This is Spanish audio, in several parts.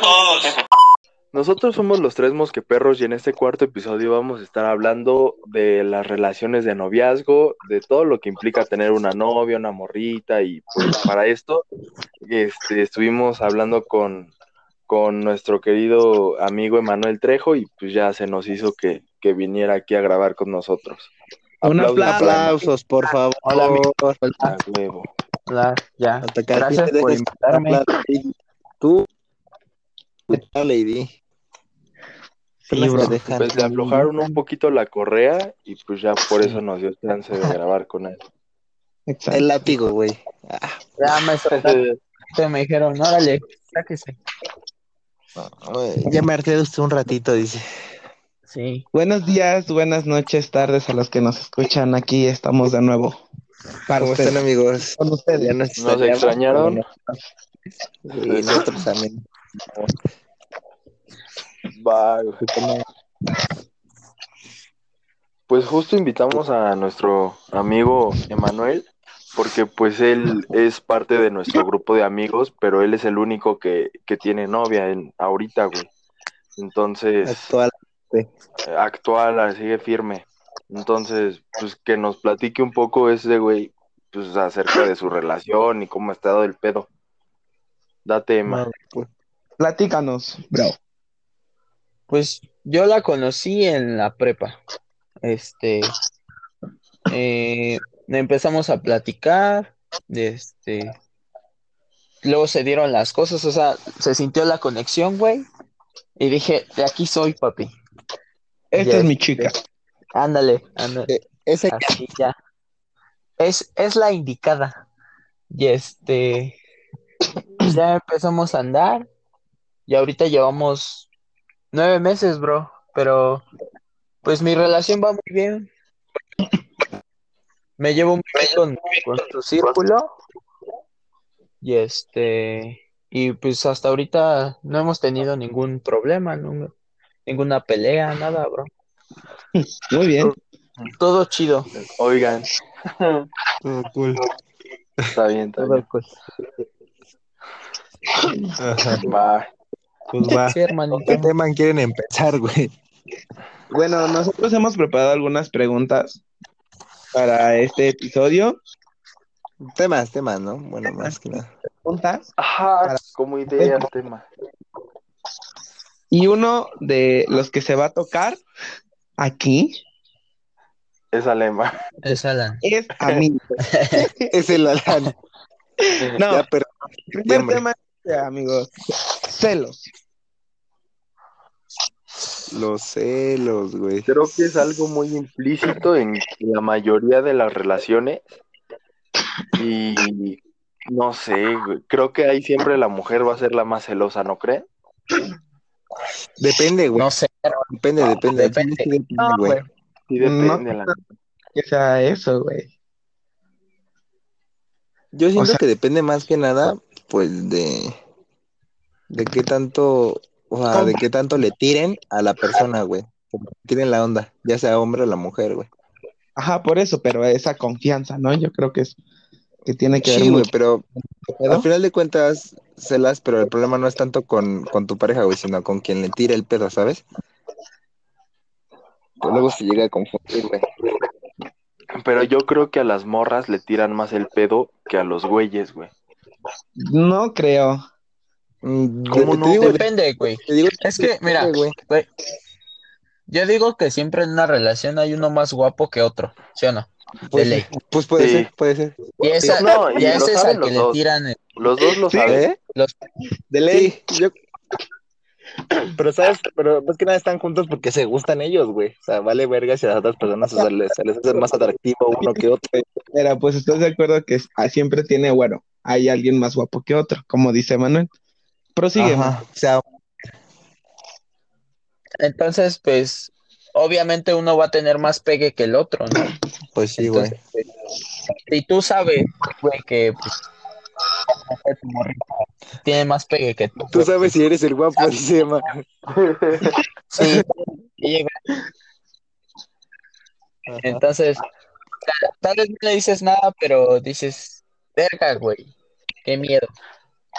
todos. Nosotros somos los tres mosqueperros y en este cuarto episodio vamos a estar hablando de las relaciones de noviazgo, de todo lo que implica tener una novia, una morrita y pues para esto este, estuvimos hablando con, con nuestro querido amigo Emanuel Trejo y pues ya se nos hizo que, que viniera aquí a grabar con nosotros. Un Aplausos Aplausos, por favor. Hola, amigo. Hola, ya. Gracias por invitarme. Tú, ¿qué tal, Lady? Sí, bro. Pues le aflojaron un poquito la correa y pues ya por eso nos dio chance de grabar con él. El látigo, güey. Ah, Ya me soltaste, me dijeron, órale, sáquese. ya me harté de usted un ratito, dice. Sí. Buenos días, buenas noches, tardes a los que nos escuchan. Aquí estamos de nuevo. Para ¿Cómo ustedes. están, amigos? Con ustedes. Ya nos, ¿Nos extrañaron? Sí, nosotros también. Va. Pues justo invitamos a nuestro amigo Emanuel, porque pues él es parte de nuestro grupo de amigos, pero él es el único que, que tiene novia en, ahorita, güey. Entonces, Actual. actual, sigue firme. Entonces, pues que nos platique un poco ese güey, pues acerca de su relación y cómo ha estado el pedo. Date. No, pues, Platícanos, bro. Pues yo la conocí en la prepa. Este, eh, empezamos a platicar, este, luego se dieron las cosas, o sea, se sintió la conexión, güey, y dije, de aquí soy, papi. Esta es mi chica. Ándale, ándale. Ese Así ya. Es, es la indicada. Y este, ya empezamos a andar. Y ahorita llevamos nueve meses, bro. Pero, pues mi relación va muy bien. Me llevo muy bien con, con su círculo. Y este, y pues hasta ahorita no hemos tenido ningún problema, no- ninguna pelea, nada, bro. Muy bien. Todo chido. Oigan, todo cool. está bien, está Todo bien. cool. Ajá. Va. Pues va. Sí. ¿Qué tema quieren empezar, güey? Bueno, nosotros hemos preparado algunas preguntas para este episodio. Temas, temas, ¿no? Bueno, más que nada. Preguntas. Ajá, como idea, tema. Y uno de los que se va a tocar aquí Esa lema. Es Alan. es a mí. Es el Alan. No, Ya, pero el primer tema es, amigos, celos. los celos, güey. Creo que es algo muy implícito en la mayoría de las relaciones. Y no sé, güey, creo que ahí siempre la mujer va a ser la más celosa, ¿no creen? Depende, güey. No sé, Depende, depende. depende. Sí, depende, No, güey. Sí, No. depende. la- Que sea eso, güey. Yo siento sea- que depende más que nada, pues, de, de qué tanto, o sea, de qué tanto le tiren a la persona, güey. Tiren la onda, ya sea hombre o la mujer, güey. Ajá, por eso, pero esa confianza, ¿no? Yo creo que es que tiene que ver Sí, güey, pero al final de cuentas, celas, pero el problema no es tanto con, con tu pareja, güey, sino con quien le tira el pedo, ¿sabes? Que luego se llega a confundir, güey. Pero yo creo que a las morras le tiran más el pedo que a los güeyes, güey. No creo. Mm, ¿Cómo no? digo, Depende, güey. digo Es que, mira, güey. güey, yo digo que siempre en una relación hay uno más guapo que otro, ¿sí o no? De Pues, ley. pues puede Sí. ser, puede ser. Y esa, No, y ese es al que le tiran el- Los dos lo Sí. saben. ¿Eh? los... De ley. Sí, yo... Pero sabes, pero más que nada están juntos porque se gustan ellos, güey. O sea, vale verga si a las otras personas se les, se les hace más atractivo uno que otro. Pero pues estás de acuerdo que ah, siempre tiene, bueno, hay alguien más guapo que otro, como dice Manuel. Prosigue. Ajá. O sea, Entonces, pues, obviamente uno va a tener más pegue que el otro, ¿no? pues sí, güey. Entonces, si tú sabes, güey, que pues, tiene más pegue que tú. Tú sabes si eres el guapo, dice Emma. Sí, y llega. Entonces, tal, tal vez no le dices nada, pero dices, verga, güey, qué miedo.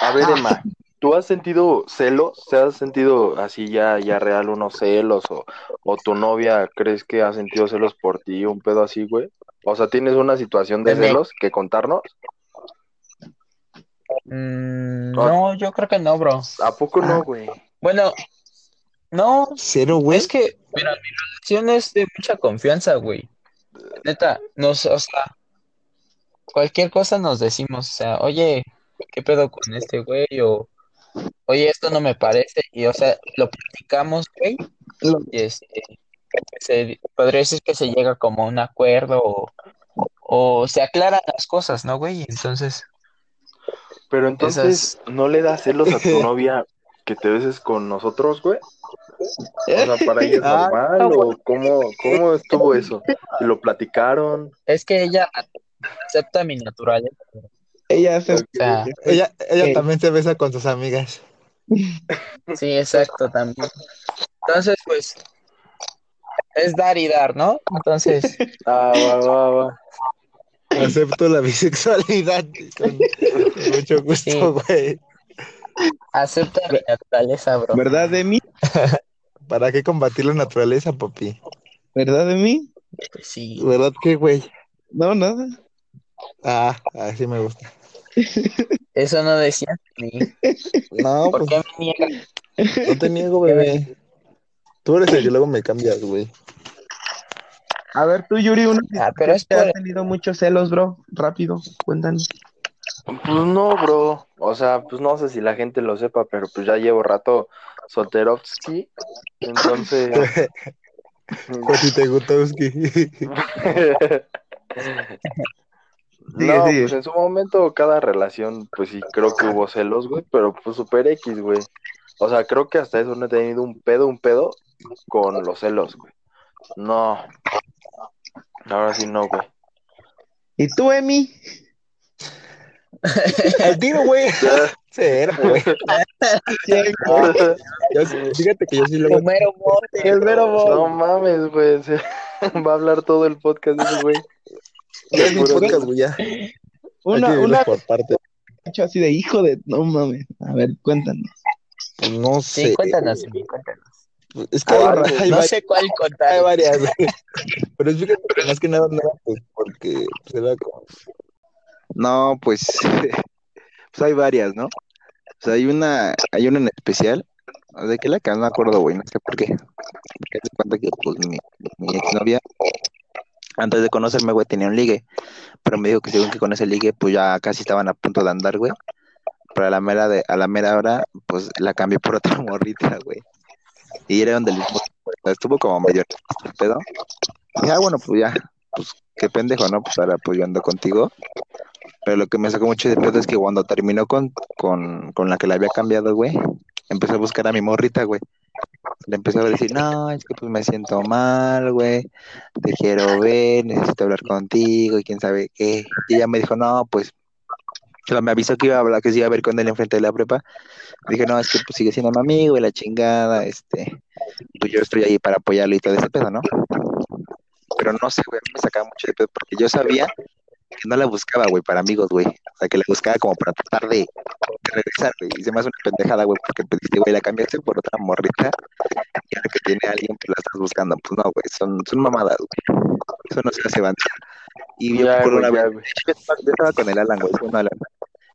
A ver, Emma, ¿Tú has sentido celos? ¿Te has sentido así ya, ya real unos celos? O, o tu novia crees que ha sentido celos por ti? Un pedo así, güey. O sea, ¿tienes una situación de Deme. celos que contarnos? Mm, no, yo creo que no, bro. ¿A poco no, güey? Bueno, no, Cero, güey. es que, mira, mi relación es de mucha confianza, güey. Neta, nos, o sea, cualquier cosa nos decimos, o sea, oye, ¿qué pedo con este güey? O, oye, esto no me parece, y, o sea, lo platicamos, güey, y este, se, podría decir que se llega como a un acuerdo, o, o se aclaran las cosas, ¿no, güey? Entonces, Pero entonces, ¿no le das celos a tu novia que te beses con nosotros, güey? O sea, ¿para ella es Ah, normal o cómo, cómo estuvo eso? ¿Y lo platicaron? es que ella acepta mi naturaleza, Ella hace. o sea, Ella, ella Eh. también se besa con sus amigas. Sí, exacto, también. Entonces, pues, es dar y dar, ¿no? Entonces, Ah, va, va, va. Acepto la bisexualidad con, con mucho gusto, Sí. güey. acepta mi naturaleza, bro. ¿Verdad de mí? ¿Para qué combatir la naturaleza, papi? ¿Verdad de mí? Pues sí. ¿Verdad que, güey? No, nada. Ah, así me gusta. Eso no decía ni. No, ¿Por pues qué me niegas? no te niego, bebé. Tú eres el que luego me cambias, güey. A ver, tú, Yuri, uno Ah, pero es que por... has tenido muchos celos, bro. Rápido, cuéntanos. Pues no, bro. O sea, pues no sé si la gente lo sepa, pero pues ya llevo rato solterovsky. Entonces, Pues si te No, sigue. pues en su momento cada relación, pues sí, creo que hubo celos, güey, pero pues super X, güey. O sea, creo que hasta eso no he tenido un pedo, un pedo con los celos, güey. No. Ahora sí no, güey. ¿Y tú, Emi? Al tiro, güey. Cero, güey. Yo fíjate que yo sí luego. El mero monte, el mero No monte. mames, güey. Va a hablar todo el podcast de ese güey. Es mi podcast, güey, ya. Hay Una, una por parte. hecho así de hijo de. No mames. A ver, cuéntanos. Pues no sé. Sí, cuéntanos, Emi, cuéntanos. Es que hay, Ah, hay No varias, sé cuál hay contar. varias, güey. Pero fíjate que más que nada, no, pues porque se da como. No, pues, pues hay varias, ¿no? O sea, hay una, hay una en especial, de que la que no me acuerdo, güey, no sé por qué. Porque se cuenta que, pues, mi, mi exnovia, antes de conocerme, güey, tenía un ligue, pero me dijo que según que con ese ligue, pues ya casi estaban a punto de andar, güey. Pero a la mera de, a la mera hora, pues la cambié por otra morrita, güey. Y era donde el estuvo como medio pedo. Y dije, ah, bueno, pues ya, pues qué pendejo, ¿no? Pues ahora pues yo ando contigo. Pero lo que me sacó mucho de pedo es que cuando terminó con, con, con la que le había cambiado, güey, empezó a buscar a mi morrita, güey. Le empezó a decir, no, es que pues me siento mal, güey, te quiero ver, necesito hablar contigo y quién sabe qué. Y ella me dijo, no, pues, me avisó que iba a hablar, que se iba a ver con él enfrente de la prepa. Dije, no, es que pues sigue siendo mi amigo y la chingada, este, pues yo estoy ahí para apoyarlo y todo ese pedo, ¿no? Pero no sé, güey, me sacaba mucho de pedo porque yo sabía que no la buscaba, güey, para amigos, güey. O sea, que la buscaba como para tratar de, de regresar, güey. Y se me hace una pendejada, güey, porque pues dije, güey, la cambiaste por otra morrita y ahora que tiene alguien, pues la estás buscando. Pues no, güey, son, son mamadas, güey. Eso no se hace banda. Y yo Ya, por una vez, yo estaba, con el Alan, güey, con Alan.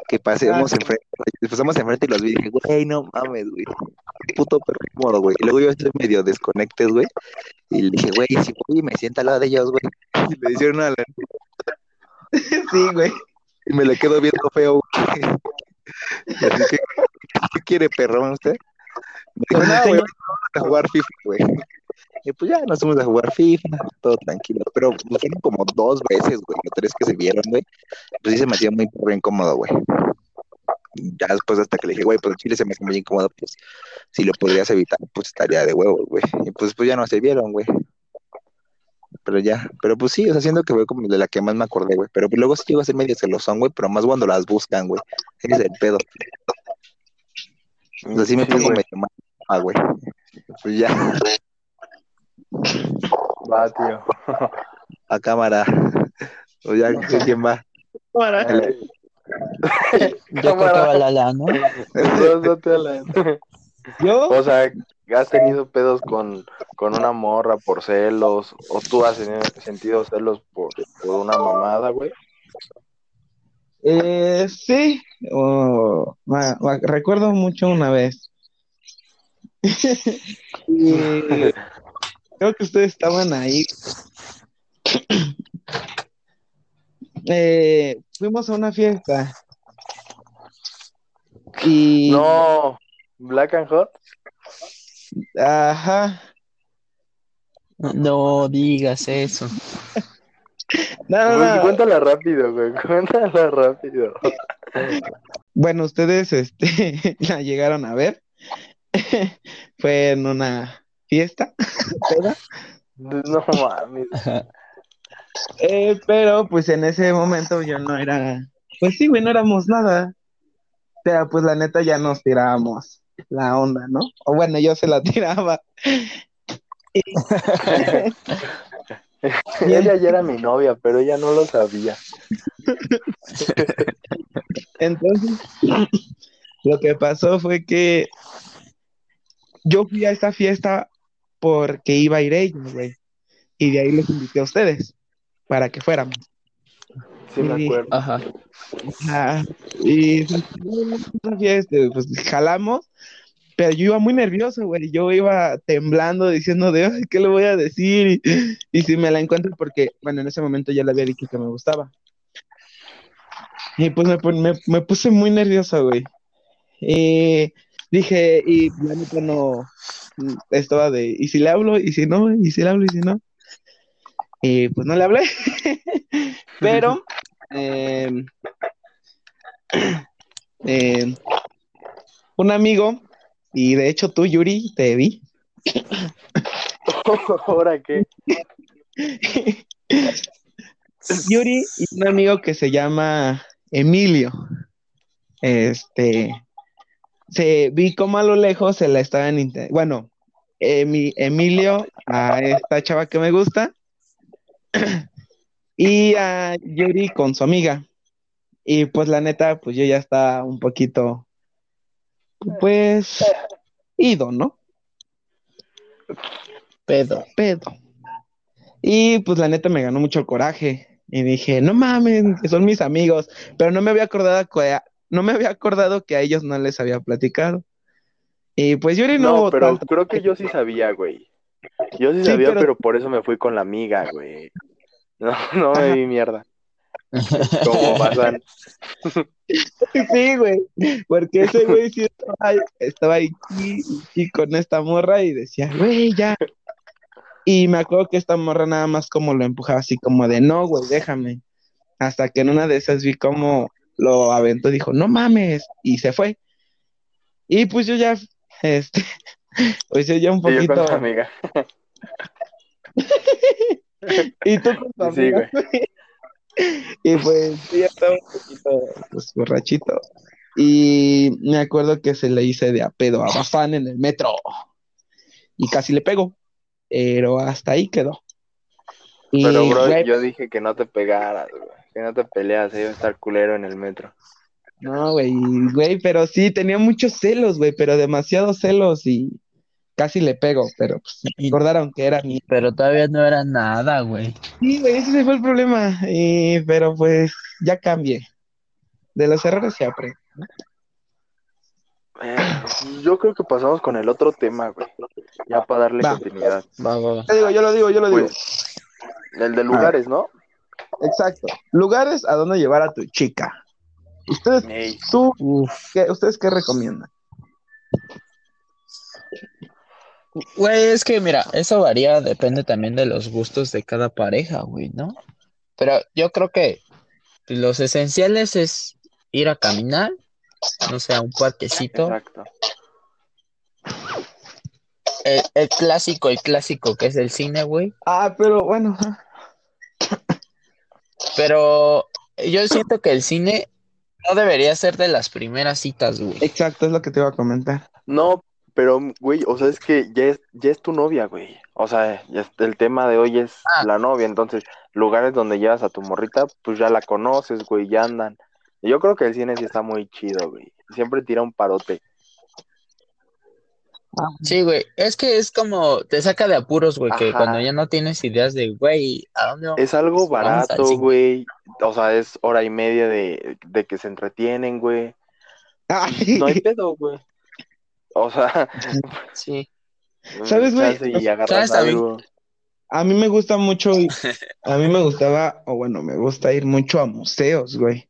Que pasemos Ah, enfrente, pasamos enfrente y los vi y dije, güey, no mames, güey. Qué puto perro incómodo, güey. Y luego yo estoy medio desconectes, güey. Y le dije, güey, si voy y me sienta al lado de ellos, güey. Y le hicieron a Alan. Sí, güey. Y me le quedo viendo feo, güey. Así que, ¿qué quiere, perrón, usted? Me dijo, Pues no, güey, vamos a jugar FIFA, güey. Y pues ya nos fuimos a jugar FIFA, todo tranquilo. Pero pues, fueron como dos veces, güey, o tres que se vieron, güey. Pues sí se me hacía muy perro incómodo, güey. Ya después hasta que le dije, güey, pues el chile se me hace muy incómodo, pues si lo podrías evitar, pues estaría de huevos, güey. Y pues, pues ya no se vieron, güey. Pero ya, pero pues sí, o sea, siento que fue como de la que más me acordé, güey. Pero pues luego sí llegó a ser medio celosón, güey, pero más cuando las buscan, güey. Ese es el pedo. O sea, sí me Sí, pongo medio mal, ah, güey. Pues ya, Va, tío. a cámara. O ya, ¿quién va? Yo Cámara. tocaba la lana. Rózate a la- Yo, O sea, ¿has tenido pedos con, con una morra por celos? ¿O tú has tenido- sentido celos por, por una mamada, güey? eh, sí, o- ma- ma- recuerdo mucho una vez. y creo que ustedes estaban ahí. Eh, fuimos a una fiesta. Y, No, Black and Hot. Ajá, No digas eso. no, no, Güey, no. cuéntala rápido, güey, cuéntala rápido. Bueno, ustedes este, la llegaron a ver. Fue en una fiesta, peda. No mames. Eh, pero pues en ese momento yo no era, pues sí, güey, no éramos nada. O sea, pues la neta ya nos tirábamos la onda, ¿no? O bueno, yo se la tiraba. Ella ya era mi novia, pero ella no lo sabía. Entonces, lo que pasó fue que yo fui a esa fiesta porque iba a ir ella, güey. Y de ahí les invité a ustedes para que fuéramos. Sí me Sí. acuerdo. Ajá. Ah, y pues, fiesta, pues jalamos, pero yo iba muy nervioso, güey. Yo iba temblando diciendo de, "Ay, ¿qué le voy a decir? Y, y si me la encuentro, porque, bueno, en ese momento ya le había dicho que me gustaba. Y pues me, me, me puse muy nervioso, güey. Y dije, y la neta no, estaba de, ¿y si le hablo? ¿Y si no? ¿Y si le hablo? ¿Y si no? Y pues no le hablé. Pero, em, em, un amigo, y de hecho tú, Yuri, te vi. ¿Ahora qué? Yuri y un amigo que se llama Emilio. Este, se vi como a lo lejos se la estaban, bueno, Emi- Emilio a esta chava que me gusta y a Yuri con su amiga. Y pues la neta, pues yo ya estaba un poquito, pues, ido, ¿no? Pedo. pedo. Y pues la neta me ganó mucho el coraje. Y dije, no mames, que son mis amigos. Pero no me había acordado que a, no me había acordado que a ellos no les había platicado. Y pues Yuri no, No, pero tanto- creo que yo sí sabía, güey. Yo sí Sí, sabía, pero- pero... por eso me fui con la amiga, güey. No, no me vi mierda. Como pasan. Sí, güey. Porque ese güey sí estaba ahí, estaba ahí y, con esta morra y decía, güey, ya. Y me acuerdo que esta morra nada más como lo empujaba así como de, no, güey, déjame. Hasta que en una de esas vi como lo aventó y dijo, no mames, y se fue. Y pues yo ya, este, pues yo ya un Y yo con poquito. amiga. Y tú con tu Sí, güey. Y pues ya estaba un poquito, pues, borrachito. Y me acuerdo que se le hice de a pedo a Bafán en el metro. Y casi le pego. Pero hasta ahí quedó. Y, Pero, bro, güey, yo dije que no te pegaras, güey. Que no te peleas, iba a estar culero en el metro. no, güey, güey, pero sí, tenía muchos celos, güey, pero demasiados celos y casi le pego, pero pues Y- recordaron que era mi Pero todavía no era nada, güey. Sí, güey, ese fue el problema. Y, pero pues ya cambié. De los errores se aprende. Eh, yo creo que pasamos con el otro tema, güey. Ya para darle Va. continuidad. Va, va, va. Yo digo, yo lo digo, yo lo digo. Pues, el de lugares, ¿no? Exacto. Lugares a donde llevar a tu chica. Ustedes, Ey, tú. ¿qué, ¿ustedes qué recomiendan? Güey, es que mira, eso varía, depende también de los gustos de cada pareja, güey, ¿no? Pero yo creo que los esenciales es ir a caminar, no sé, a un parquecito. exacto. El, el clásico, el clásico que es el cine, güey. Ah, pero bueno. Pero yo siento que el cine no debería ser de las primeras citas, güey. Exacto, es lo que te iba a comentar. No, pero, güey, o sea, es que ya es, ya es tu novia, güey. O sea, es- el tema de hoy es Ah. la novia. Entonces, lugares donde llevas a tu morrita, pues ya la conoces, güey, ya andan. Yo creo que el cine sí está muy chido, güey. Siempre tira un parote. Sí, güey. Es que es como te saca de apuros, güey, que cuando ya no tienes ideas de, güey, ¿a dónde vamos? Es algo barato, güey. O sea, es hora y media de, de que se entretienen, güey. No hay pedo, güey. O sea, Sí. ¿Sabes, güey? ¿Sabes algo. a mí me gusta mucho, a mí me gustaba, o bueno, me gusta ir mucho a museos, güey.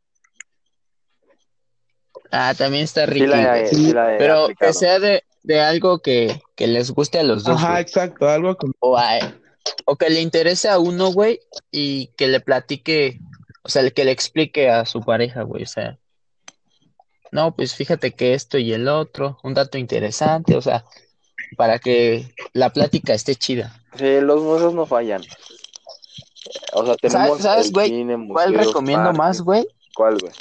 Ah, también está Sí rico. la, he- sí la he Pero aplicado. que sea de, de algo que, que les guste a los dos, Ajá, güey. exacto, algo como, O, a- o que le interese a uno, güey, y que le platique, o sea, que le explique a su pareja, güey. O sea, no, pues fíjate que esto y el otro, un dato interesante, o sea, para que la plática esté chida. Sí, los museos no fallan. O sea, tenemos sabes, güey? ¿Cuál recomiendo más, güey? ¿Cuál, güey?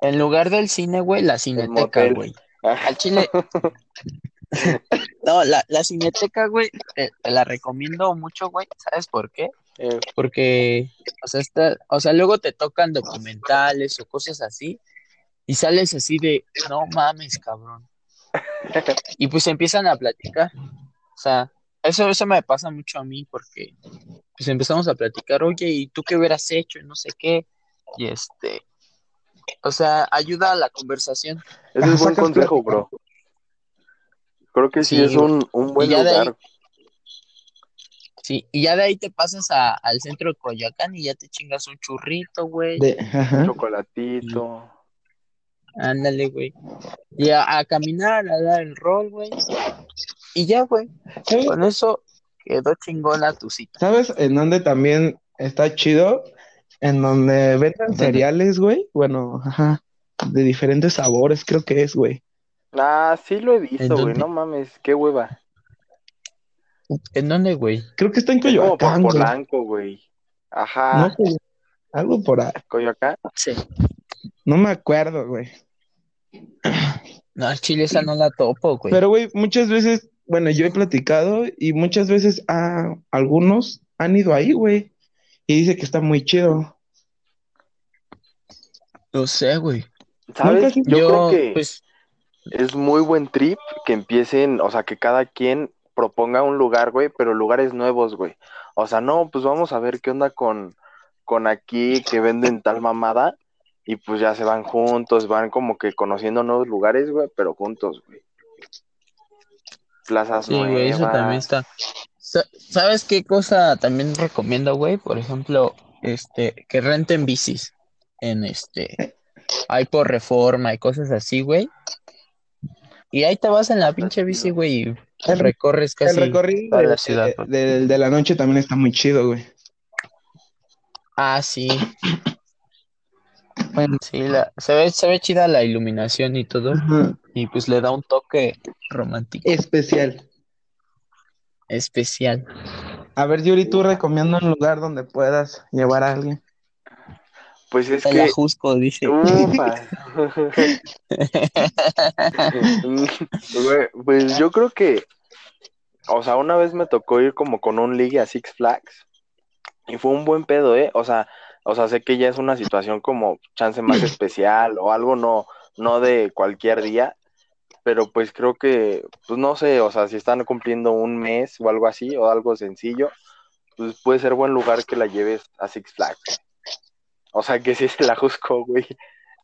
En lugar del cine, güey, la cineteca, güey. Ah, Al chile. No, la, la cineteca, güey, te, te la recomiendo mucho, güey. ¿Sabes por qué? eh, Porque, o sea, está, o sea, luego te tocan documentales o cosas así, y sales así de, no mames, cabrón. Y pues empiezan a platicar. O sea, eso, eso me pasa mucho a mí, porque pues empezamos a platicar, oye, ¿y tú qué hubieras hecho? Y no sé qué. Y este, o sea, ayuda a la conversación. ese es buen consejo, bro. Creo que sí, Sí, es un, un buen ahí- lugar. Sí, y ya de ahí te pasas a- al centro de Coyoacán y ya te chingas un churrito, güey. de, ajá. Chocolatito. Ándale, güey. Y a, a caminar, a dar el rol, güey. Y ya, güey. Con eso quedó chingona tu cita. ¿Sabes en dónde también está chido? En donde venden ¿Dónde? cereales, güey. Bueno, ajá, de diferentes sabores, creo que es, güey. Ah, sí lo he ¿En visto, güey. No mames, qué hueva. ¿En dónde, güey? Creo que está en Es como por Coyoacán, güey. Polanco, güey. Ajá. No, güey, algo por ahí. Coyoacán. Sí. No me acuerdo, güey. No, al chile esa no la topo, güey. Pero, güey, muchas veces, bueno, yo he platicado y muchas veces ah, algunos han ido ahí, güey. Y dice que está muy chido. No sé, güey. ¿Sabes? Yo, creo que pues, es muy buen trip que empiecen, o sea, que cada quien proponga un lugar, güey, pero lugares nuevos, güey. O sea, no, pues vamos a ver qué onda con, con aquí que venden tal mamada y pues ya se van juntos, van como que conociendo nuevos lugares, güey, pero juntos, güey. Plazas sí, güey, eso también está. Sa- ¿Sabes qué cosa también recomiendo, güey? Por ejemplo, este, que renten bicis en este, hay por reforma y cosas así, güey. Y ahí te vas en la pinche bici, güey, y El- recorres El casi recorrido toda de, la ciudad. de- de- de la noche también está muy chido, güey. Ah, sí. Sí, la, se ve, se ve chida la iluminación y todo, Ajá. y pues le da un toque romántico, Especial. especial. A ver, Yuri, tú recomienda un lugar donde puedas llevar a alguien. Pues es Te la que... juzgo, dice. Ufa. Pues yo creo que, o sea, una vez me tocó ir como con un ligue a Six Flags y fue un buen pedo, ¿eh? O sea, o sea, sé que ya es una situación como chance más especial o algo no, no de cualquier día, pero pues creo que, pues no sé, o sea, si están cumpliendo un mes o algo así o algo sencillo, pues puede ser buen lugar que la lleves a Six Flags. O sea, que sí se la juzgo, güey.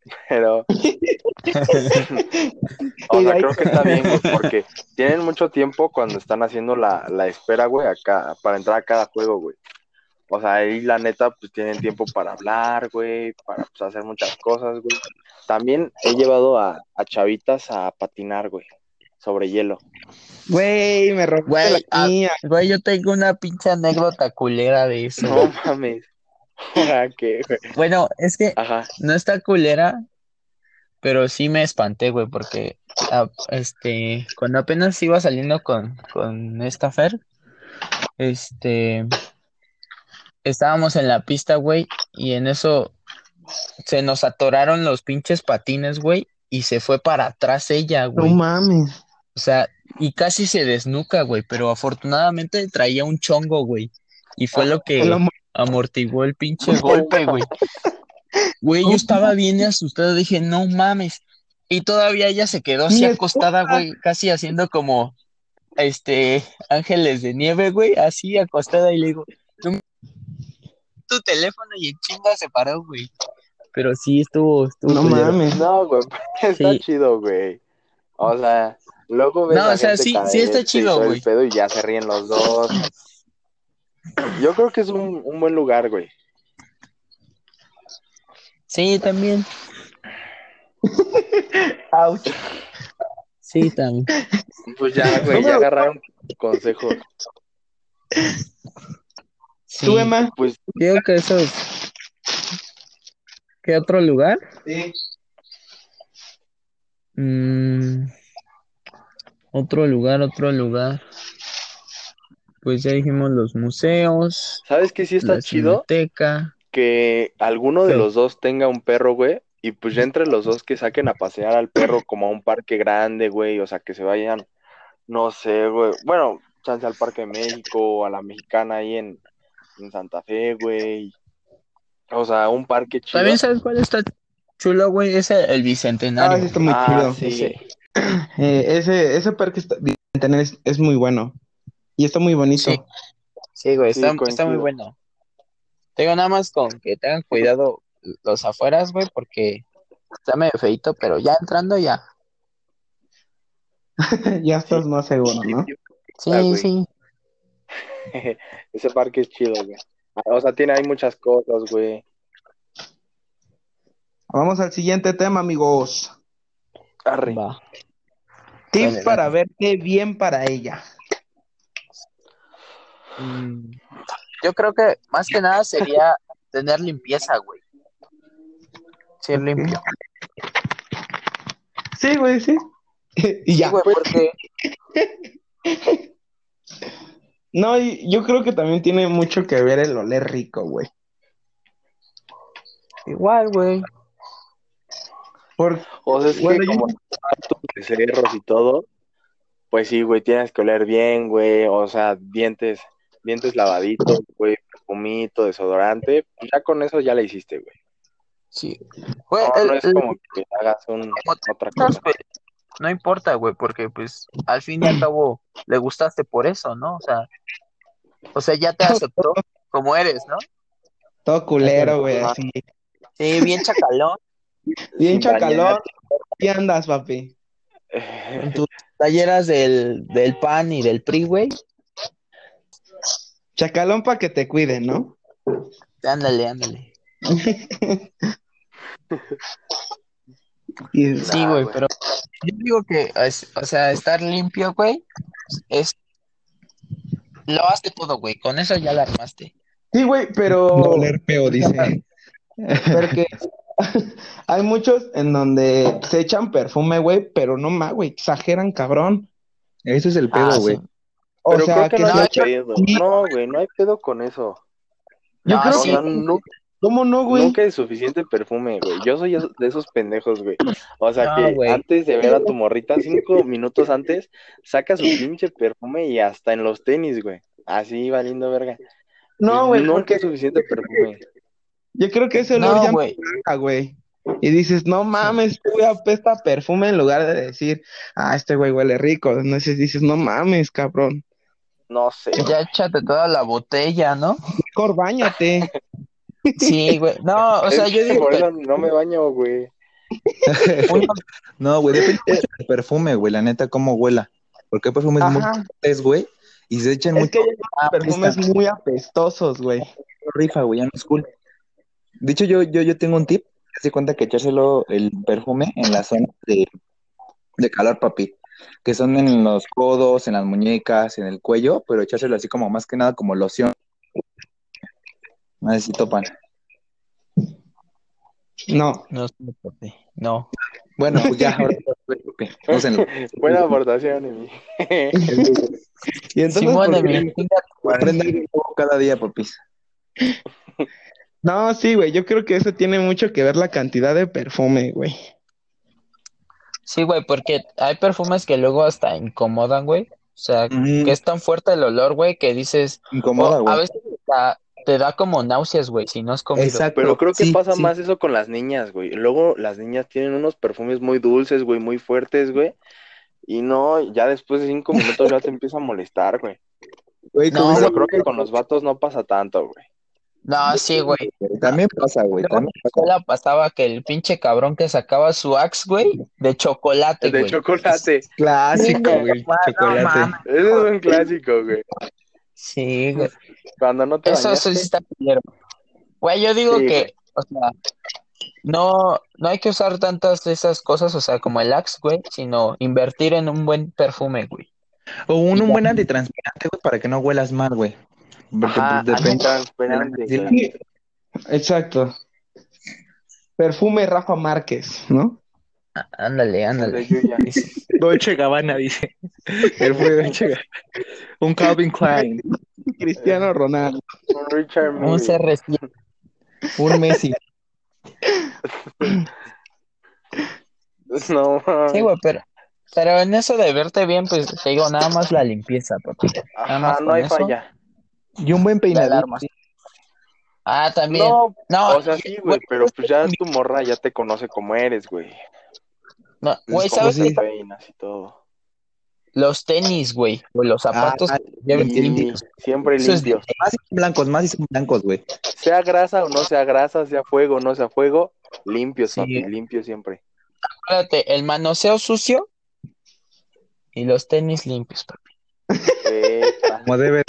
Pero, o sea, creo que está bien, güey, porque tienen mucho tiempo cuando están haciendo la, la espera, güey, acá, para entrar a cada juego, güey. O sea, ahí la neta, pues tienen tiempo para hablar, güey, para pues, hacer muchas cosas, güey. También he llevado a, a chavitas a patinar, güey, sobre hielo. Güey, me robaste Güey, la ah, mía. Güey, yo tengo una pinche anécdota culera de eso. No mames. ¿Ahora qué, güey? Bueno, es que Ajá. no está culera, pero sí me espanté, güey, porque ah, este, cuando apenas iba saliendo con, con esta Fer, este, estábamos en la pista, güey, y en eso se nos atoraron los pinches patines, güey, y se fue para atrás ella, No güey. mames. O sea, y casi se desnuca, güey, pero afortunadamente traía un chongo, güey, y fue lo que El amortiguó el pinche golpe, güey. Güey, yo estaba bien asustado, dije, no mames. Y todavía ella se quedó así acostada, güey, casi haciendo como, este, ángeles de nieve, güey, así acostada y le digo, "No tu teléfono y en chinga se paró, güey. Pero sí, estuvo, estuvo No culero. mames. No, güey, está Sí. chido, güey. O sea, luego ves No, a o sea, gente sí- sí está chido, güey. pedo y ya se ríen los dos. Yo creo que es un, un buen lugar, güey. Sí, también. Ouch. Sí, también. Pues ya, güey, ya agarraron consejos. Sí. ¿Tú, Emma? Pues Creo que eso es. ¿Qué otro lugar? Sí. Mm, otro lugar, otro lugar. Pues ya dijimos los museos, ¿sabes qué sí está la chido? cineteca. Que alguno de los dos tenga un perro, güey. Y pues ya entre los dos que saquen a pasear al perro como a un parque grande, güey. O sea, que se vayan, no sé, güey. Bueno, chance al Parque de México o a la Mexicana ahí en, en Santa Fe, güey. O sea, un parque chido. También sabes cuál está chulo, güey, es el, Ah, bicentenario. sí, está muy Ah, chido. sí. Ese. Eh, ese, ese parque está, es, es muy bueno. Y está muy bonito. Sí. Sí, güey, Sí, está, está muy bueno. Tengo nada más con que tengan cuidado los afueras, güey, porque está medio feito, pero ya entrando ya. ya estás más seguro, ¿no? Sí, Ah, sí. Ese parque es chido, güey. O sea, tiene, hay muchas cosas, güey. Vamos al siguiente tema, amigos. Arre. Va. Tips Dale, para dale. verte bien para ella. Mm, Yo creo que más que nada sería tener limpieza, güey. Ser limpio. Sí, güey, sí. y ya. Sí, güey, porque No, y yo creo que también tiene mucho que ver el oler rico, güey. igual, güey. Por... O sea, es Bueno, que yo- como tus becerros y todo, pues sí, güey, tienes que oler bien, güey. O sea, dientes, dientes lavaditos, güey, perfumito, desodorante. Pues ya con eso ya la hiciste, güey. Sí. Güey, No, el- no es el- como que hagas un, otra cosa. No importa, güey, porque pues al fin y al cabo le gustaste por eso, ¿no? O sea, o sea, ya te aceptó como eres, ¿no? Todo culero, güey, así. Sí, bien chacalón, Bien chacalón. ¿Qué andas, papi? en tus talleras del, del PAN y del PRI, güey. Chacalón para que te cuiden, ¿no? Ándale, ándale. Y- Sí, Nah, güey, güey. pero yo digo que, es- o sea, estar limpio, güey, es... Lo hace todo, güey, con eso ya la armaste. Sí, güey, pero... oler feo, dice. Porque hay muchos en donde se echan perfume, güey, pero no más, güey, exageran, cabrón. Ese es el Ah, pedo, sí. güey. O Pero sea, creo que, que no se hay echan- pedo. No, güey, no hay pedo con eso. Yo No, creo O sí, sea, que... nu- ¿Cómo no, güey? nunca es suficiente perfume, güey. Yo soy de esos pendejos, güey. O sea, No, que güey. antes de ver a tu morrita, cinco minutos antes, saca su pinche perfume y hasta en los tenis, güey. Así va lindo, verga. No, güey, Nunca porque es suficiente perfume. yo creo que ese olor No, ya güey. güey. Y dices, no mames, este güey apesta a perfume en lugar de decir, ah, este güey huele rico. Entonces dices, no mames, cabrón. No sé. Ya échate toda la botella, ¿no? Mejor báñate. Sí, güey. No, o sea, yo digo que no me baño, güey. No, güey, depende mucho del perfume, güey, la neta, cómo huela. Porque hay perfumes muy Ajá. fuertes, güey, y se echan Es mucho que hay unos perfumes apesta. muy apestosos, güey. rifa, güey, ya no es cool. De hecho, yo, yo, yo tengo un tip, se cuenta que echárselo el perfume en la zona de, de calor, papi, que son en los codos, en las muñecas, en el cuello, pero echárselo así como más que nada como loción. No sé si topan. No. No, no. Bueno, pues ya, ahora, úsenlo. Buena aportación, Emi. Y entonces, Simón, ¿por de qué? mi chinga tu madre. Aprendan un poco cada día, papis. No, sí, güey, yo creo que eso tiene mucho que ver la cantidad de perfume, güey. Sí, güey, porque hay perfumes que luego hasta incomodan, güey. O sea, que es tan fuerte el olor, güey, que dices, Incomoda, güey. a veces hasta te da como náuseas, güey, si no has comido. Exacto. Pero creo que sí, pasa sí. más eso con las niñas, güey. Luego las niñas tienen unos perfumes muy dulces, güey, muy fuertes, güey. Y no, ya después de cinco minutos ya te empieza a molestar, güey. Güey, No, Pero creo que con los vatos no pasa tanto, güey. No, sí, güey. También pasa, güey. Luego en También la pasa. pasaba que el pinche cabrón que sacaba su axe, güey, de chocolate, de güey. chocolate. Clásico, güey. no Chocolate. Ese es un clásico, güey. Sí, güey. Cuando no te Eso sí bañaste. está culero. Güey, yo digo Sí, que, güey. o sea, no, no hay que usar tantas de esas cosas, o sea, como el Axe, güey, sino invertir en un buen perfume, güey. O un, un buen antitranspirante, güey, para que no huelas mal, güey. Porque, Ajá, pues, antitranspirante, Sí. Sí, Exacto. Perfume Rafa Márquez, ¿no? Ándale, ándale. Dolce Gabbana, dice. Él fue Dolce Gabbana. Un Calvin Klein. Cristiano Ronaldo. Un Richard Un Mille. CR100. Un Messi. No, Sí, güey, pero, pero en eso de verte bien, pues te digo, nada más la limpieza, papá. Nada más Ajá, no hay eso, falla. Y un buen alarmas. Ah, también. No, No, o sea, sí, güey, pero pues ya tu morra ya te conoce como eres, güey. No, güey, Cómo ¿sabes te qué? peinas y todo. Los tenis, güey, o los zapatos Ah, lleven Y limpios. siempre Eso es- limpios. Más blancos, más son blancos, güey. Sea grasa o no sea grasa, sea fuego o no sea fuego, limpios, Sí. papi, limpios siempre. Acuérdate, el manoseo sucio y los tenis limpios, papi. Como debe.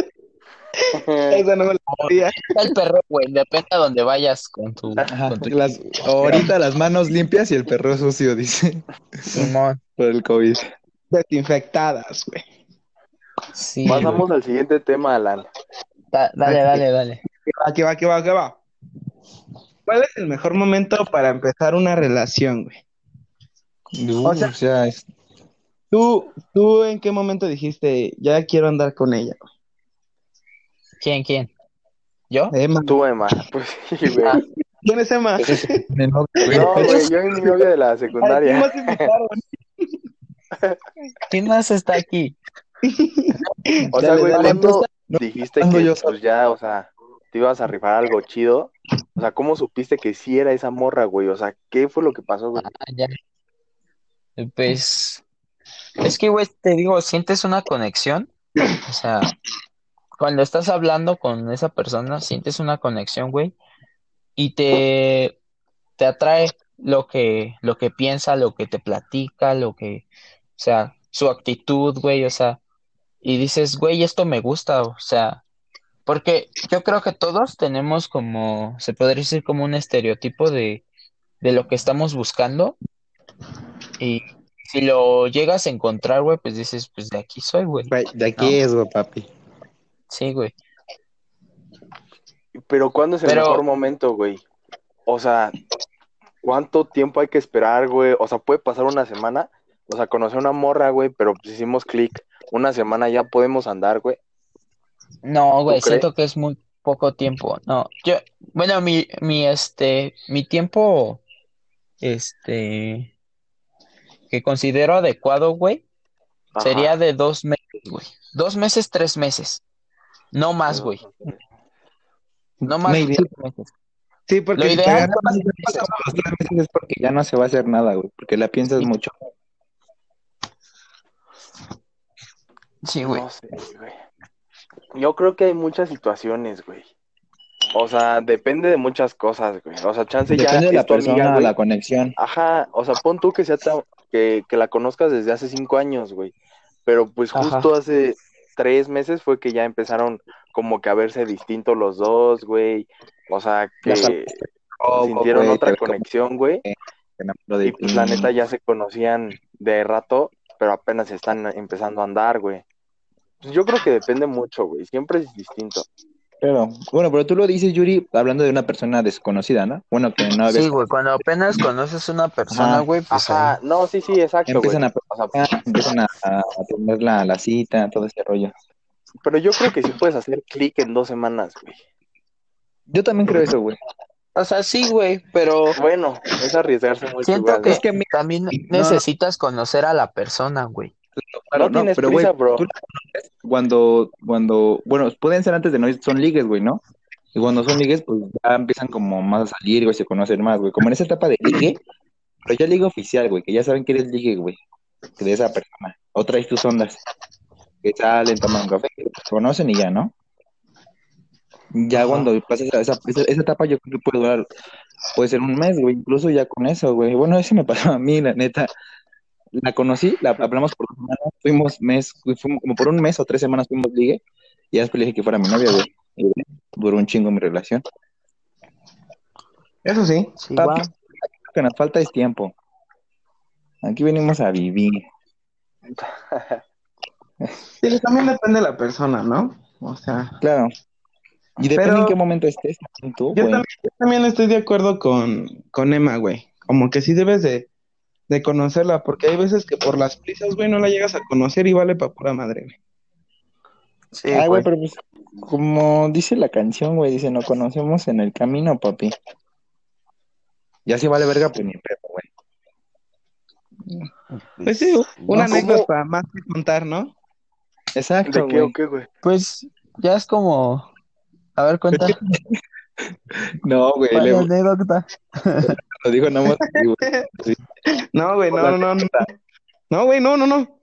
Esa no me la sabía. Está el perro, güey, depende a donde vayas con tu, Ajá, con tu las, ahorita las manos limpias y el perro sucio, dice. Simón. Por el COVID. Desinfectadas, güey. Sí, güey. Pasamos al siguiente tema, Alan. Da- dale, dale, dale. Aquí va, aquí va, aquí va. ¿Cuál es el mejor momento para empezar una relación, güey? Uh, O sea- o sea, es- ¿Tú, ¿Tú en qué momento dijiste, ya quiero andar con ella? ¿Quién, quién? ¿Yo? Emma. Tú, Emma. Pues sí, güey. Ah, ¿Quién es Emma? No, güey, yo y mi novia de la Ay, ¿quién secundaria. más invitaron? ¿Quién más está aquí? O sea, güey, dale, ¿cuándo no, dijiste que yo pues ya, o sea, te ibas a rifar algo chido? O sea, ¿cómo supiste que sí era esa morra, güey? O sea, ¿qué fue lo que pasó, güey? Ah, ya. Pues, es que, güey, te digo, sientes una conexión. O sea, cuando estás hablando con esa persona, sientes una conexión, güey, y te, te atrae lo que, lo que piensa, lo que te platica, lo que, o sea, su actitud, güey, o sea, y dices, güey, esto me gusta, o sea, porque yo creo que todos tenemos como, se podría decir como un estereotipo de, de lo que estamos buscando, y si lo llegas a encontrar, güey, pues dices, pues de aquí soy, güey. De aquí es, güey, papi. Sí, güey. Pero ¿cuándo es el Pero- mejor momento, güey? O sea, ¿cuánto tiempo hay que esperar, güey? O sea, puede pasar una semana. O sea, conocí a una morra, güey, pero pues hicimos clic. Una semana ya podemos andar, güey. No, güey, siento que es muy poco tiempo. No, yo, bueno, mi, mi, este, mi tiempo, este, que considero adecuado, güey, Ajá. sería de dos meses, güey. Dos meses, tres meses. No más, güey. No más Maybe. meses. Sí, porque Lo ideal meses. Es porque ya no se va a hacer nada, güey. Porque la piensas Sí. mucho. Sí, güey. No sé, güey. Yo creo que hay muchas situaciones, güey. O sea, depende de muchas cosas, güey. O sea, chance ya Depende de la amiga, persona, güey. la conexión. Ajá, o sea, pon tú que sea que, que la conozcas desde hace cinco años, güey. Pero pues Ajá. justo hace tres meses fue que ya empezaron como que a verse distintos los dos, güey. O sea, que Ya Oh, sintieron otra conexión, güey. Y pues la neta ya se conocían de rato, pero apenas están empezando a andar, güey. Pues yo creo que depende mucho, güey. Siempre es distinto. Pero, bueno, pero tú lo dices, Yuri, hablando de una persona desconocida, ¿no? Bueno, que no Sí, habías... güey, cuando apenas conoces una persona, güey, pues Ajá, no, sí, sí, exacto, güey. Empiezan a O sea, empiezan a, a tener la, la cita, todo ese rollo. pero yo creo que sí puedes hacer clic en dos semanas, güey. Yo también creo eso, güey. O sea, sí, güey, pero Bueno, es arriesgarse mucho siento igual, que ¿no? Es que también no. necesitas conocer a la persona, güey. No tienes prisa, bro. tú la conoces cuando, cuando, bueno, pueden ser antes de no, son ligues, güey, ¿no? Y cuando son ligues, pues ya empiezan como más a salir, güey, se conocen más, güey. Como en esa etapa de ligue, pero ya ligue oficial, güey, que ya saben que eres ligue, güey, que de esa persona. O traes tus ondas, que salen, toman café, se conocen y ya, ¿no? Ya Ajá. cuando pasa esa, esa, esa- esa etapa, yo creo que puede durar, puede ser un mes, güey, incluso ya con eso, güey. Bueno, eso me pasó a mí, la neta. La conocí, la hablamos por dos semanas, fuimos mes, fuimos como por un mes o tres semanas fuimos ligue, y ya después le dije que fuera mi novia, güey. Y duró un chingo mi relación. Eso sí. Sí, Papi. Lo que nos falta es tiempo. Aquí venimos a vivir. Sí, también depende de la persona, ¿no? O sea, Claro. Y depende Pero- en qué momento estés tú, yo güey. también, yo también estoy de acuerdo con, con Emma, güey. Como que sí debes de, de conocerla, porque hay veces que por las prisas, güey, no la llegas a conocer y vale para pura madre, güey. Sí, Ay, güey, pero pues, como dice la canción, güey, dice, no conocemos en el camino, papi. Ya si vale verga, pues ni pedo, güey. Pues sí, una ¿cómo? anécdota más que contar, ¿no? Exacto, ¿De qué güey. o qué, güey? Pues ya es como. A ver, cuenta. No, güey, ¿Cuál le, anécdota? lo dijo nada más. güey. No, güey, no, no, no. no. No, güey, no, no, no.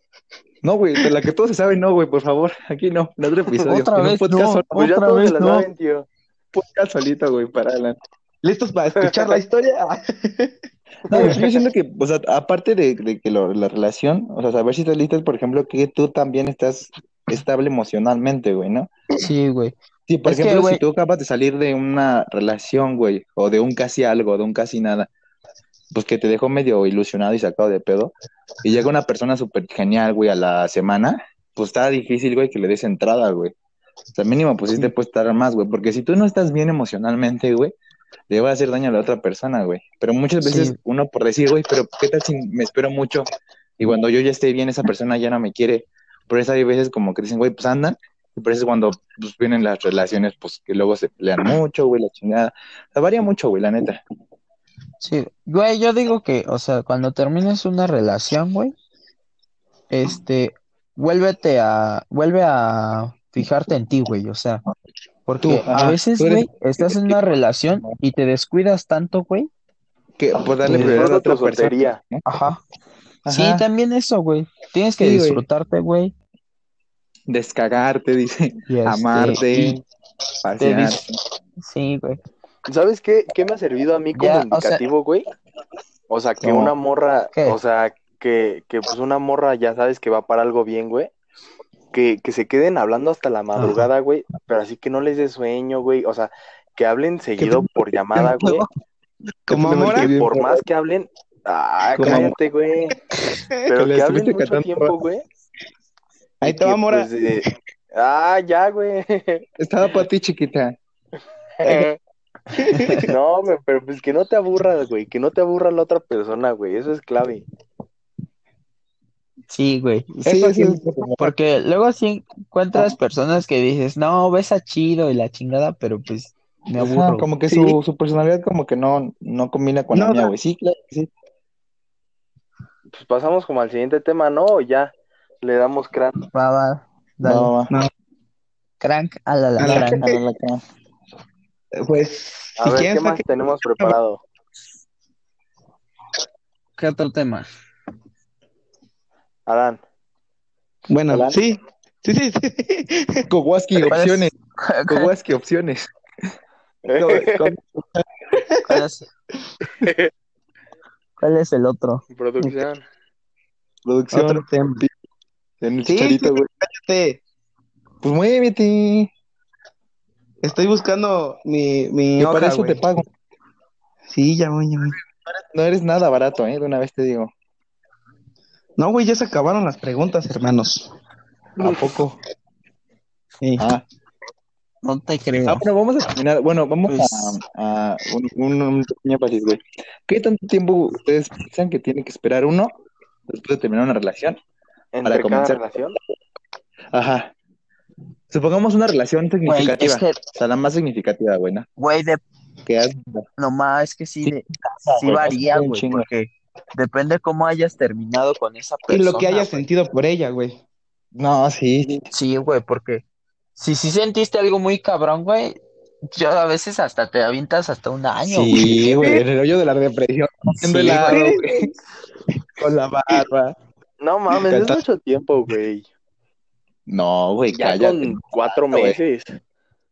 No, güey, de la que todos se saben, no, güey, por favor. Aquí no, en otro episodio. Otra vez, podcast, no. solo- Pues ya Otra todos vez la no. saben, tío. podcast solito, güey, para Alan. ¿Listos para escuchar la historia? No, güey, yo siento que, o sea, aparte de, de que lo- la relación, o sea, saber si estás listo por ejemplo, que tú también estás estable emocionalmente, güey, ¿no? Sí, güey. Sí, por Es que, ejemplo, güey- si tú acabas de salir de una relación, güey, o de un casi algo, de un casi nada, pues que te dejó medio ilusionado y sacado de pedo, y llega una persona súper genial, güey, a la semana, pues está difícil, güey, que le des entrada, güey. O sea, mínimo, pues sí te puede estar más, güey, porque si tú no estás bien emocionalmente, güey, le va a hacer daño a la otra persona, güey. Pero muchas veces Sí. uno por decir, güey, pero ¿qué tal si me espero mucho y cuando yo ya esté bien, esa persona ya no me quiere? Por eso hay veces como que dicen, güey, pues andan, y por eso es cuando pues, vienen las relaciones, pues que luego se pelean mucho, güey, la chingada. O sea, varía mucho, güey, la neta. Sí, güey, yo digo que, o sea, cuando termines una relación, güey, este, vuélvete a, vuelve a fijarte en ti, güey, o sea, porque Tú, a veces, güey, estás en una relación y te descuidas tanto, güey. Que por darle Sí. prioridad a otra soltería. Ajá. Sí, también eso, güey. Tienes que Sí, disfrutarte, güey. Descagarte, dice, Y este, amarte, pasear. Sí, güey. ¿Sabes qué, qué me ha servido a mí como Ya, o sea- indicativo, güey? O sea, que ¿Cómo? una morra, ¿Qué? o sea, que, que pues una morra ya sabes que va para algo bien, güey. Que, que se queden hablando hasta la madrugada, güey, pero así que no les dé sueño, güey. O sea, que hablen seguido por llamada, güey. Como Amora. Que por más que hablen, ah, Como cállate, güey. Pero Que le que hablen mucho cantando. tiempo, güey. Ahí te va, Mora. pues, eh, ah, ya, güey. Estaba para ti, chiquita. No, güey, pero pues que no te aburras, güey, que no te aburra la otra persona, güey, eso es clave. Sí, güey. Sí, Eso sí, sí. es como- Porque luego sí encuentras personas que dices, no, besa chido y la chingada, pero pues me Ajá, aburro. como que Sí. su, su personalidad como que no, no combina con la No, mía, da- güey. Sí, claro sí. Pues pasamos como al siguiente tema, ¿no? O ya le damos crán. Va, va, dale. Va. Crank a la, la, A la crank. A la lacra. Pues, A si ver, ¿qué más saque- tenemos preparado? ¿Qué otro tema? Adán, Bueno, sí. Sí, sí, sí. Opciones. Kowalski, opciones. No, ¿cómo? ¿Cuál es? ¿Cuál es el otro? producción. Producción. Otro tema. En el Sí, chicharito, sí. güey. Cállate. Pues muévete. Estoy buscando mi, mi Que hoja, para eso güey. te pago. Sí, ya voy, ya voy. No eres nada barato, ¿eh? De una vez te digo. No, güey, ya se acabaron las preguntas, hermanos. ¿A poco? Sí. Ah. No te creo. Ah, bueno, vamos a terminar. Bueno, vamos Pues- a, a un, un, un pequeño énfasis, güey. ¿Qué tanto tiempo ustedes piensan que tiene que esperar uno después de terminar una relación? Entre Para cada comenzar. relación. Ajá. Supongamos una relación Güey, significativa. es que, O sea, la más significativa, güey, ¿no? güey, de Que has- nomás es que sí, Sí, de- sí güey, varía, güey, chingo. porque depende cómo hayas terminado con esa Y persona. lo que hayas güey. sentido por ella, güey. No, sí. Sí, güey, porque si sí sentiste algo muy cabrón, güey, yo a veces hasta te avientas hasta un año, güey. Sí, güey, en el hoyo de la depresión, haciendo Sí, helado, güey, con la barba. No mames, es mucho tiempo, güey. No, güey, Ya cállate. con cuatro meses.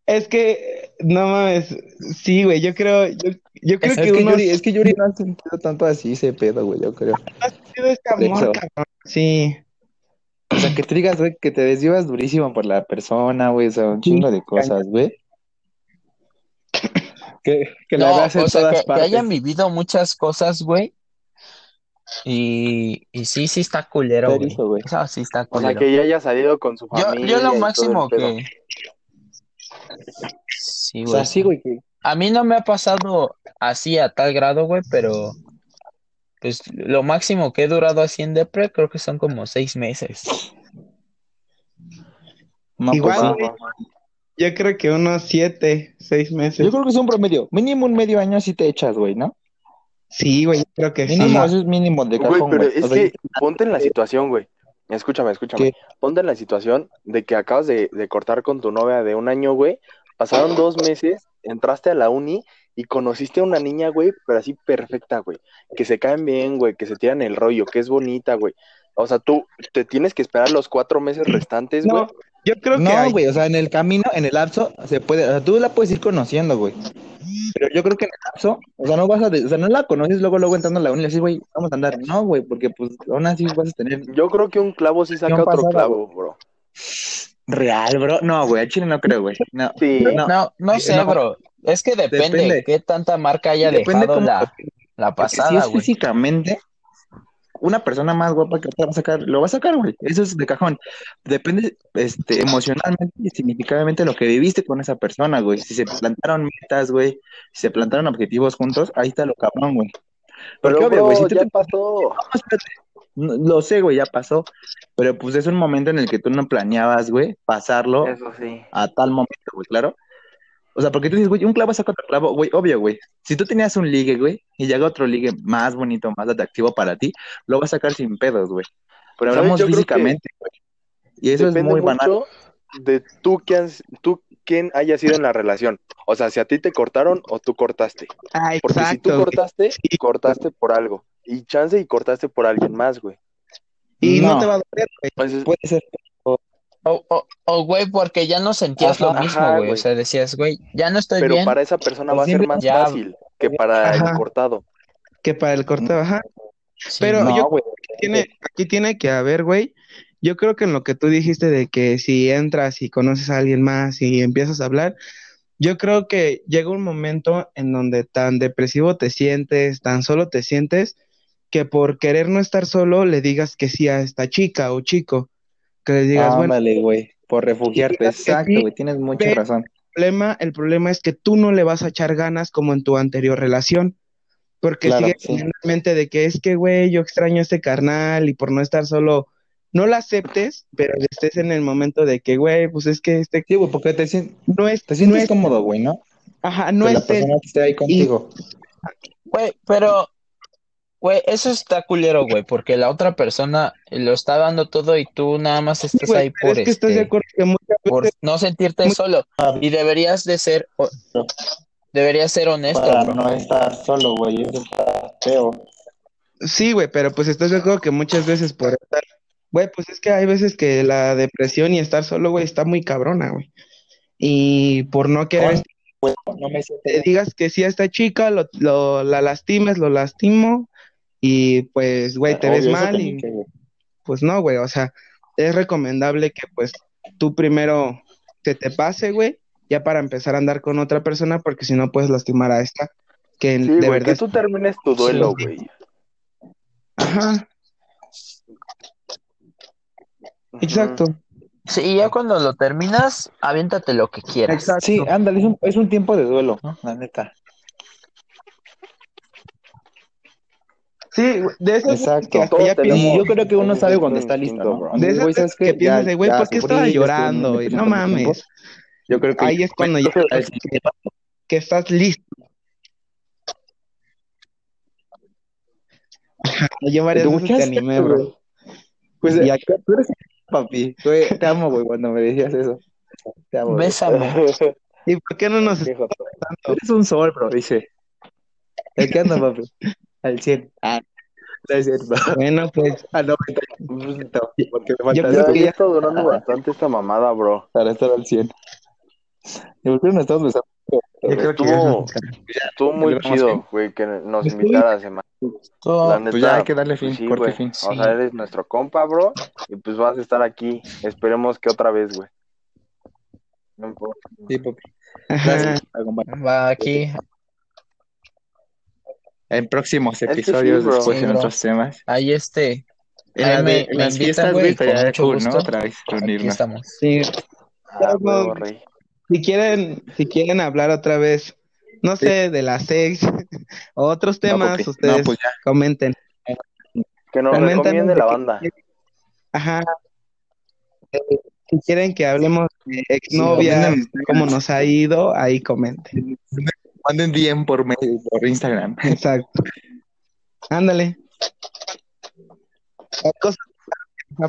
Es que, no mames, sí, güey, yo creo, yo, yo creo Es, que, que uno Yuri, es que Yuri no ha sentido tanto así ese pedo, güey, yo creo. ha sido este amor, cabrón. Sí. O sea, que te digas, güey, que te desvivas durísimo por la persona, güey, o sea, un chingo de cosas, güey. Que, que la No, o sea, todas que, que partes. hayan vivido muchas cosas, güey. Y, y sí, sí está culero, güey. erizo, güey. Eso sí está O sea, culero. que ya haya salido con su familia. yo lo máximo que... Sí, O güey. sea, sí, güey, que A mí no me ha pasado así a tal grado, güey, pero pues lo máximo que he durado así en Depre creo que son como seis meses. no, Igual, pues, va, va. Yo creo que unos siete, seis meses. Yo creo que es un promedio. Mínimo un medio año sí te echas, güey, ¿no? Sí, güey, creo que sí. Mínimo, eso es mínimo de Güey, cajón, pero güey. es O sea, que ponte en la situación, güey. Escúchame, escúchame. ¿Qué? Ponte en la situación de que acabas de, de cortar con tu novia de un año, güey. Pasaron dos meses, entraste a la uni y conociste a una niña, güey, pero así perfecta, güey. Que se caen bien, güey, que se tiran el rollo, que es bonita, güey. O sea, tú te tienes que esperar los cuatro meses restantes, güey. No, yo creo que No, güey, o sea, en el camino, en el lapso, se puede, o sea, tú la puedes ir conociendo, güey. Pero yo creo que en el lapso, o sea, no vas a, de- o sea, no la conoces luego, luego entrando a la uni y le dices, güey, vamos a andar. No, güey, porque pues aún así vas a tener Yo creo que un clavo sí saca otro clavo, bro. real, bro. No, güey, al chile no creo, güey. No. Sí. No. No, no sé, no. bro. Es que depende, Depende. qué tanta marca haya Depende dejado cómo- la, la Porque si pasada, es físicamente, una persona más guapa que otra va a sacar, lo va a sacar, güey. Eso es de cajón. Depende, este, emocionalmente y significativamente lo que viviste con esa persona, güey. Si se plantaron metas, güey, si se plantaron objetivos juntos, ahí está lo cabrón, güey. Porque Pero, obvio, güey, si tú ya te- pasó. No, espérate. No, Lo sé, güey, ya pasó. Pero pues es un momento en el que tú no planeabas, güey, pasarlo Eso sí. a tal momento, güey, claro. O sea, porque tú dices, güey, un clavo saca otro clavo, güey, obvio, güey. Si tú tenías un ligue, güey, y llega otro ligue más bonito, más atractivo para ti, lo vas a sacar sin pedos, güey. Pero hablamos Yo creo que físicamente, güey. Y eso es Depende muy banal. mucho de tú quién, tú quién haya sido en la relación. O sea, si a ti te cortaron o tú cortaste. Ah, Porque si tú exacto. güey. cortaste, cortaste por algo. Y chance y cortaste por alguien más, güey. Y no. No. te va a doler, güey. Entonces, Puede ser. O, o, o, güey, porque ya no sentías Ajá, lo mismo, ajá, güey. O sea, decías, güey, ya no estoy pero bien. para esa persona va a ser más ya- fácil que para Ajá. el cortado. Que para el corte baja. Sí, pero no. yo- No, güey. Tiene, aquí tiene que haber, güey. Yo creo que en lo que tú dijiste de que si entras y conoces a alguien más y empiezas a hablar, yo creo que llega un momento en donde tan depresivo te sientes, tan solo te sientes, que por querer no estar solo le digas que sí a esta chica o chico. Que le digas, Ándale, güey. Por refugiarte. Exacto, güey. Tienes mucha razón. problema, el problema es que tú no le vas a echar ganas como en tu anterior relación. Porque Claro, sigue sí. teniendo en mente de que es que, güey, yo extraño a este carnal y por no estar solo, no la aceptes, pero estés en el momento de que, güey, pues es que este Sí, güey, porque te, sien- no es, te no sientes es, cómodo, güey, ¿no? ajá, no que la es él. persona esté ahí contigo. Güey, pero, güey, eso está culero, güey, porque la otra persona lo está dando todo y tú nada más Sí, estás güey, ahí por es que estás de este, acuerdo que muchas por veces, no sentirte Muy- solo. Y deberías de ser, deberías ser honesto, Para bro. no estar solo, güey. Eso está feo. sí, güey, pero pues estás de acuerdo que muchas veces por estar, güey, pues es que hay veces que la depresión y estar solo, güey, está muy cabrona, güey. Y por no querer no me te digas que sí a esta chica, lo, lo- la lastimes, lo lastimo, y pues, güey, te ves Obvio, eso mal y que, pues no, güey, o sea, es recomendable que pues tú primero se te pase, güey, ya para empezar a andar con otra persona, porque si no puedes lastimar a esta, que Sí, de güey, verdad... que tú termines tu duelo, Sí. güey. Ajá, exacto. Sí, y ya cuando lo terminas, aviéntate lo que quieras. Exacto. Sí, ándale, es un, es un tiempo de duelo, ¿no? La neta. Sí, güey, de esas veces Exacto. que hasta Todos ya tenemos- Y piensas, yo creo que uno sabe cuando está listo, ¿no? de esas güey, ¿sabes veces que piensas de, güey, ¿por qué estaba llorando? güey? No mames. Yo creo que Ahí es cuando ya sabes que, que estás listo. Yo varias ¿Te veces te animé, bro. Pues Y acá- tú eres papi. Güey, te amo, güey, cuando me decías eso. Te amo. Bésame. ¿Y por qué no nos joto. Eres un sol, bro, dice. ¿De qué anda, papi? Al 100. Ah, no es cierto. Bueno, pues Al 90. Porque Yo falta creo Ya, que ya está durando bastante esta mamada, bro. para estar al 100. ¿Y por qué no estamos besando? yo creo que ya Estuvo, estuvo muy chido, güey, que nos sí. invitaras. Todo- neta, Pues ya hay que darle fin, pues sí, corte fin. O sea, eres nuestro compa, bro, y pues vas a estar aquí. Esperemos que otra vez, güey. No importa. Sí, papi. Ajá. Gracias. Va aquí. En próximos Es que sí, episodios, bro. después Sí, en otros temas. Ahí este. En, Ahí la de- me- me las invitan, fiestas, güey, estaría ¿no? Otra vez Aquí reunirnos. estamos. Sí, Ah, si quieren, si quieren hablar otra vez, no sé, de las seis o otros temas, ustedes No, pues comenten. Que nos Coméntanos recomiende de la banda. Ajá. Eh, si quieren que hablemos de exnovias, comenten. cómo nos ha ido, ahí comenten. Manden DM por, mail, por Instagram. Exacto. Ándale. Cosas-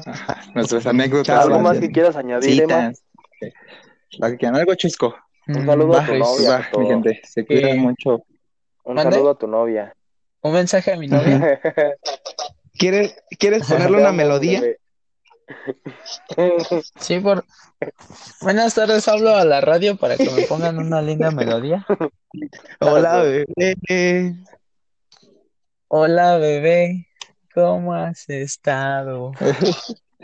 Ajá, Nuestras anécdotas. ¿Algo más que quieras añadir, Emma? Lo que quieran, algo chusco. Un Mm, saludo a va, tu novia. Va, mi gente, se cuidan mucho. Un ¿Mande? saludo a tu novia. Un mensaje a mi novia. ¿Quieres, ¿Quieres ponerle una melodía? Sí, por. Buenas tardes, hablo a la radio para que me pongan una linda melodía. Hola, bebé. Hola, bebé, ¿cómo has estado?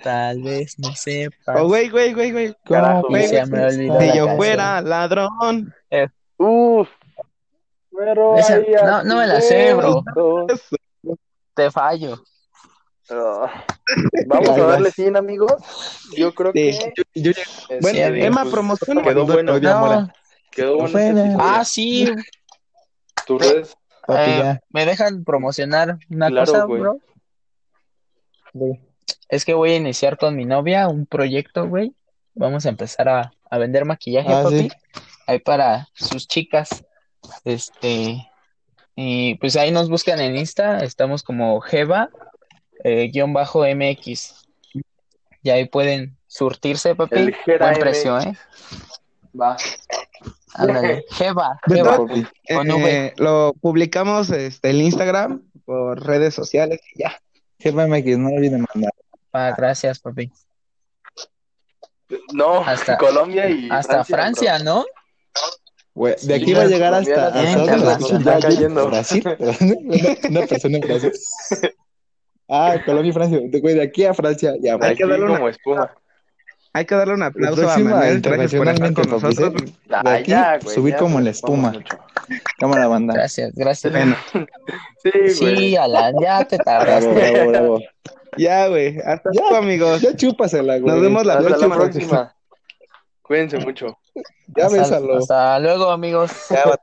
Tal vez no sepas. Oh, güey, güey, güey, güey. Carajo, güey, se me olvidó Si la yo canción. fuera ladrón. Uf. Pero Esa- no, no me la sé, bro. Te fallo. Ah. Vamos a darle fin, amigos. Yo creo Sí. que. Yo, Bueno, Sí, amigo, Emma, pues, promociona. Quedó bueno, No, quedó bueno. Este ah, sí. Tus redes. papi, eh. ¿Me dejan promocionar una Claro, cosa, bro? Es que voy a iniciar con mi novia un proyecto, güey. Vamos a empezar a, a vender maquillaje, Ah, papi. sí. Ahí para sus chicas. Este. Y pues ahí nos buscan en Insta. Estamos como Jeva eh, guion bajo MX. Y ahí pueden surtirse, papi. Buen MX. precio, ¿eh? Va. Ándale. Jeva, Jeva. Eh, lo publicamos este, en Instagram por redes sociales y ya. Jefa MX, no olviden mandar. Ah, gracias, papi. No, Hasta- Colombia y Hasta Francia. ¿no? De Sí, aquí va a llegar hasta, hasta ya, cayendo. Brasil. Una, una persona en Brasil. Ah, Colombia y Francia. De- Güey, de aquí a Francia, ya. Hay que darle una- como espuma. Hay que darle un aplauso a Manuel. Gracias por estar internacionalmente, con papi, nosotros. ¿sí? De Ah, aquí, ya, güey, subir ya como la espuma. Cámara, banda. Gracias, gracias. Bueno, Sí, güey. Sí, Alan, ya te tardaste. bravo, bravo. ya, güey. Hasta Ya. luego, amigos. Ya chúpasela, güey. Nos vemos la Hasta próxima. la próxima. Cuídense mucho. Ya Hasta- bésalo. hasta luego, amigos. Ya, va-